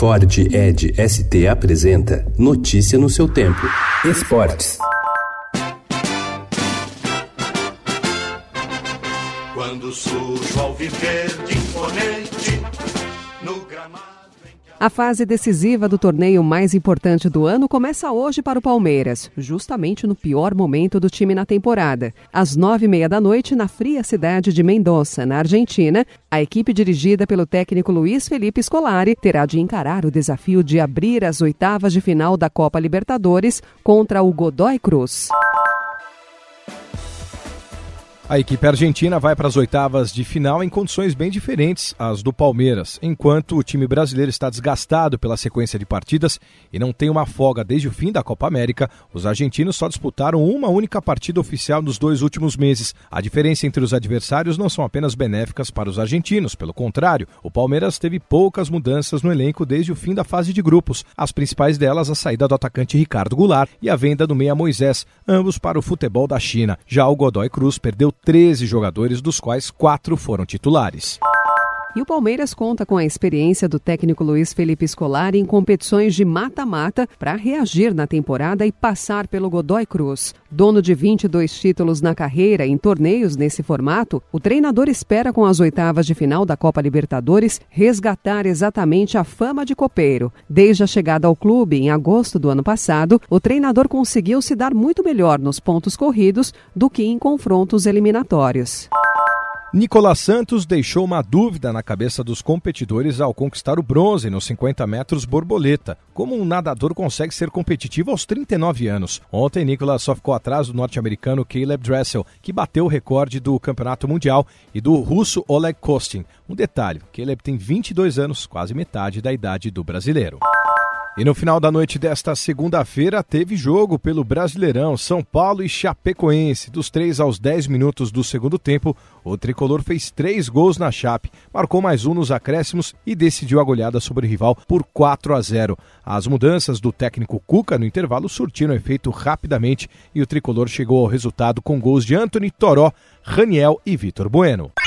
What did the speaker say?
Ford Ed ST apresenta Notícia no seu tempo. Esportes. Quando sujo ao viver de imponente no gramado. A fase decisiva do torneio mais importante do ano começa hoje para o Palmeiras, justamente no pior momento do time na temporada. Às nove e meia da noite, na fria cidade de Mendoza, na Argentina, a equipe dirigida pelo técnico Luiz Felipe Scolari terá de encarar o desafio de abrir as oitavas de final da Copa Libertadores contra o Godoy Cruz. A equipe argentina vai para as oitavas de final em condições bem diferentes às do Palmeiras, enquanto o time brasileiro está desgastado pela sequência de partidas e não tem uma folga desde o fim da Copa América. Os argentinos só disputaram uma única partida oficial nos dois últimos meses. A diferença entre os adversários não são apenas benéficas para os argentinos, pelo contrário, o Palmeiras teve poucas mudanças no elenco desde o fim da fase de grupos. As principais delas a saída do atacante Ricardo Goulart e a venda do meia Moisés, ambos para o futebol da China. Já o Godoy Cruz perdeu 13 jogadores, dos quais quatro foram titulares. E o Palmeiras conta com a experiência do técnico Luiz Felipe Scolari em competições de mata-mata para reagir na temporada e passar pelo Godoy Cruz. Dono de 22 títulos na carreira em torneios nesse formato, o treinador espera com as oitavas de final da Copa Libertadores resgatar exatamente a fama de copeiro. Desde a chegada ao clube em agosto do ano passado, o treinador conseguiu se dar muito melhor nos pontos corridos do que em confrontos eliminatórios. Nicolas Santos deixou uma dúvida na cabeça dos competidores ao conquistar o bronze nos 50 metros borboleta. Como um nadador consegue ser competitivo aos 39 anos? Ontem, Nicolas só ficou atrás do norte-americano Caleb Dressel, que bateu o recorde do campeonato mundial, e do russo Oleg Kostin. Um detalhe: Caleb tem 22 anos, quase metade da idade do brasileiro. E no final da noite desta segunda-feira teve jogo pelo Brasileirão São Paulo e Chapecoense. Dos 3 aos 10 minutos do segundo tempo, o tricolor fez três gols na Chape, marcou mais um nos acréscimos e decidiu a goleada sobre o rival por 4 a 0. As mudanças do técnico Cuca no intervalo surtiram efeito rapidamente e o tricolor chegou ao resultado com gols de Anthony Toró, Raniel e Vitor Bueno.